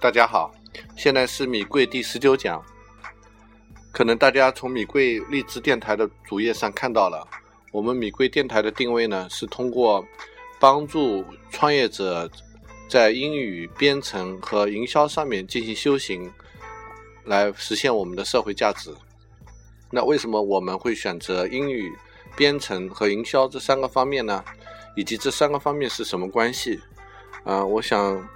大家好，现在是米贵第十九讲。可能大家从米贵励志电台的主页上看到了，我们米贵电台的定位呢是通过帮助创业者在英语编程和营销上面进行修行，来实现我们的社会价值。那为什么我们会选择英语编程和营销这三个方面呢？以及这三个方面是什么关系？啊，我想，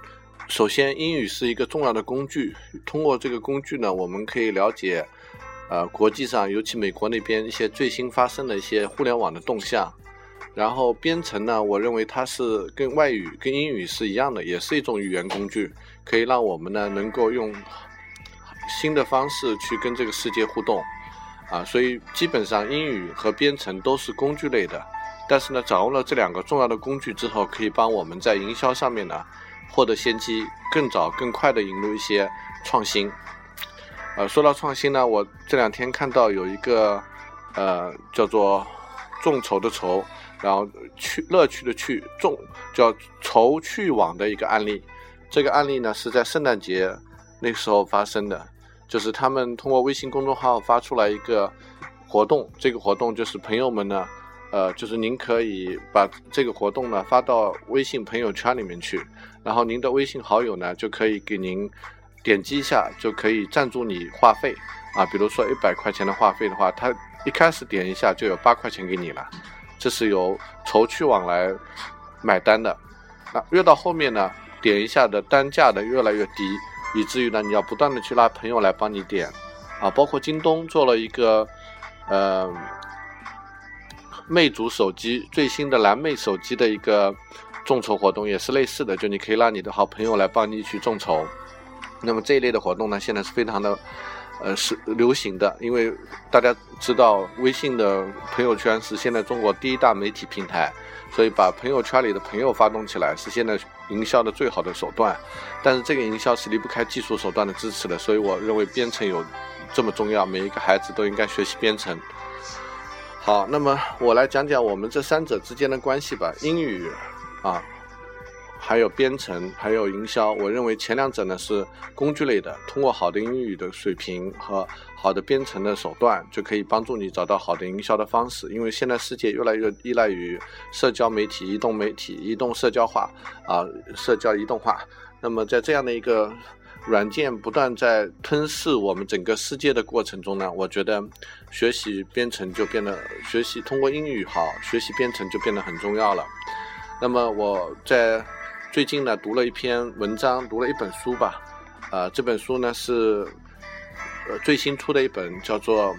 首先，英语是一个重要的工具。通过这个工具呢，我们可以了解，呃，国际上，尤其美国那边一些最新发生的一些互联网的动向。然后，编程呢，我认为它是跟外语、跟英语是一样的，也是一种语言工具，可以让我们呢能够用新的方式去跟这个世界互动。啊，所以基本上英语和编程都是工具类的。但是呢，掌握了这两个重要的工具之后，可以帮我们在营销上面呢获得先机，更早、更快的引入一些创新。呃，说到创新呢，我这两天看到有一个呃叫做“众筹”的筹，然后去乐趣的趣，众叫筹趣网的一个案例。这个案例呢是在圣诞节那时候发生的，就是他们通过微信公众号发出来一个活动，这个活动就是朋友们呢。呃，就是您可以把这个活动呢发到微信朋友圈里面去，然后您的微信好友呢就可以给您点击一下，就可以赞助你话费啊。比如说一百块钱的话费的话，他一开始点一下就有八块钱给你了，这是由筹趣网来买单的。那越到后面呢，点一下的单价的越来越低，以至于呢你要不断的去拉朋友来帮你点啊。包括京东做了一个呃。魅族手机最新的蓝魅手机的一个众筹活动也是类似的，就你可以让你的好朋友来帮你去众筹。那么这一类的活动呢，现在是非常的呃是流行的，因为大家知道微信的朋友圈是现在中国第一大媒体平台，所以把朋友圈里的朋友发动起来是现在营销的最好的手段。但是这个营销是离不开技术手段的支持的，所以我认为编程有这么重要，每一个孩子都应该学习编程。好，那么我来讲讲我们这三者之间的关系吧。英语啊，还有编程，还有营销。我认为前两者呢是工具类的，通过好的英语的水平和好的编程的手段，就可以帮助你找到好的营销的方式。因为现在世界越来越依赖于社交媒体、移动媒体、移动社交化啊，社交移动化。那么在这样的一个软件不断在吞噬我们整个世界的过程中呢，我觉得学习编程就变得学习通过英语好，学习编程就变得很重要了。那么我在最近呢读了一篇文章，读了一本书吧，啊，这本书呢是呃最新出的一本，叫做《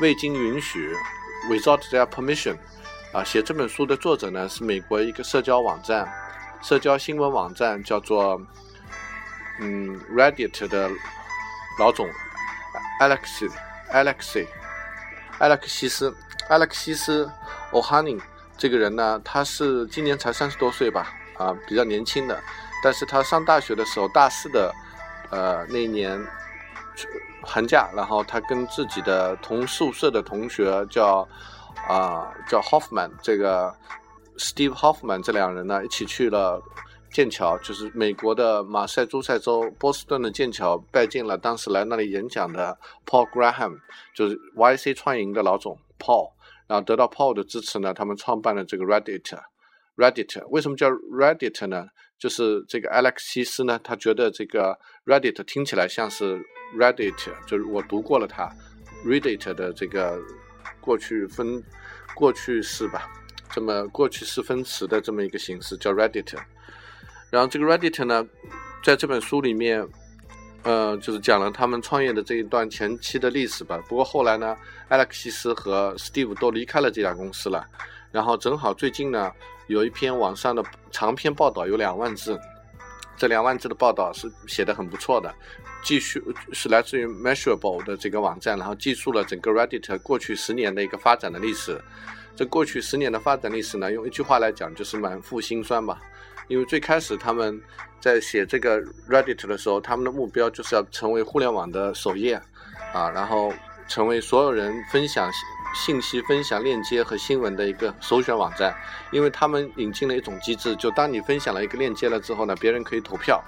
未经允许》（Without Their Permission）。啊，写这本书的作者呢是美国一个社交网站、社交新闻网站，叫做。嗯，Reddit 的老总 Alex Alex Alex 西斯，Alex 西斯 O'Haney 这个人呢，他是今年才三十多岁吧，啊，比较年轻的。但是他上大学的时候，大四的呃那一年寒假，然后他跟自己的同宿舍的同学叫啊叫 Hoffman，这个 Steve Hoffman 这两人呢，一起去了。剑桥就是美国的马赛诸塞州波士顿的剑桥，拜见了当时来那里演讲的 Paul Graham，就是 YC 创营的老总 Paul，然后得到 Paul 的支持呢，他们创办了这个 Reddit。Reddit 为什么叫 Reddit 呢？就是这个 Alex 西斯呢，他觉得这个 Reddit 听起来像是 Reddit，就是我读过了它 Reddit 的这个过去分过去式吧，这么过去式分词的这么一个形式叫 Reddit。然后这个 Reddit 呢，在这本书里面，呃，就是讲了他们创业的这一段前期的历史吧。不过后来呢，艾克西斯和 Steve 都离开了这家公司了。然后正好最近呢，有一篇网上的长篇报道，有两万字。这两万字的报道是写的很不错的，记述是来自于 Measurable 的这个网站，然后记述了整个 Reddit 过去十年的一个发展的历史。这过去十年的发展历史呢，用一句话来讲，就是满腹心酸吧。因为最开始他们在写这个 Reddit 的时候，他们的目标就是要成为互联网的首页，啊，然后成为所有人分享信息、分享链接和新闻的一个首选网站。因为他们引进了一种机制，就当你分享了一个链接了之后呢，别人可以投票，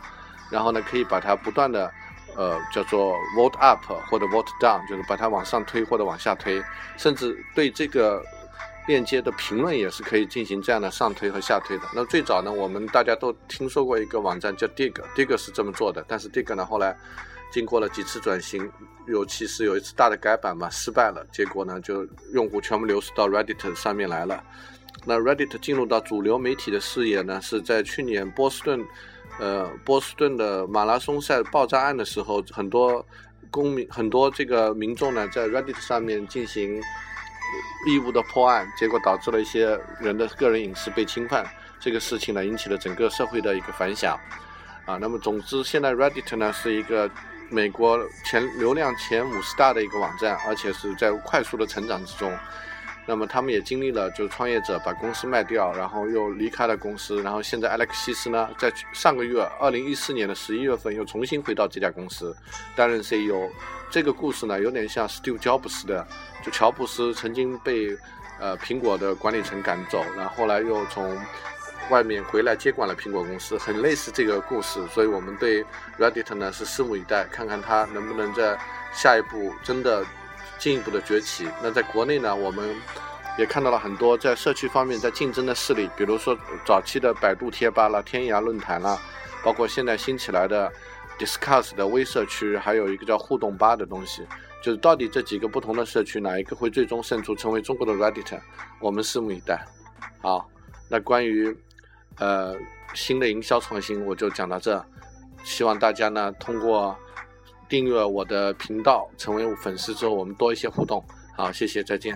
然后呢，可以把它不断的，呃，叫做 vote up 或者 vote down，就是把它往上推或者往下推，甚至对这个链接的评论也是可以进行这样的上推和下推的。那最早呢，我们大家都听说过一个网站叫 Dig，Dig 是这么做的，但是 Dig 呢后来经过了几次转型，尤其是有一次大的改版嘛，失败了，结果呢就用户全部流失到 Reddit 上面来了。那 Reddit 进入到主流媒体的视野呢，是在去年波士顿。呃，波士顿的马拉松赛爆炸案的时候，很多公民、很多这个民众呢，在 Reddit 上面进行义务的破案，结果导致了一些人的个人隐私被侵犯。这个事情呢，引起了整个社会的一个反响。啊，那么总之，现在 Reddit 呢是一个美国前流量前五十大的一个网站，而且是在快速的成长之中。那么他们也经历了，就是创业者把公司卖掉，然后又离开了公司，然后现在艾勒克西斯呢，在上个月，二零一四年的十一月份又重新回到这家公司担任 CEO。这个故事呢，有点像 Steve Jobs 的，就乔布斯曾经被呃苹果的管理层赶走，然后后来又从外面回来接管了苹果公司，很类似这个故事。所以我们对 Reddit 呢是拭目以待，看看他能不能在下一步真的。进一步的崛起。那在国内呢，我们也看到了很多在社区方面在竞争的势力，比如说早期的百度贴吧啦、天涯论坛啦，包括现在新起来的 Discuss 的微社区，还有一个叫互动吧的东西。就是到底这几个不同的社区哪一个会最终胜出，成为中国的 Reddit？我们拭目以待。好，那关于呃新的营销创新，我就讲到这。希望大家呢通过。订阅我的频道，成为粉丝之后，我们多一些互动。好，谢谢，再见。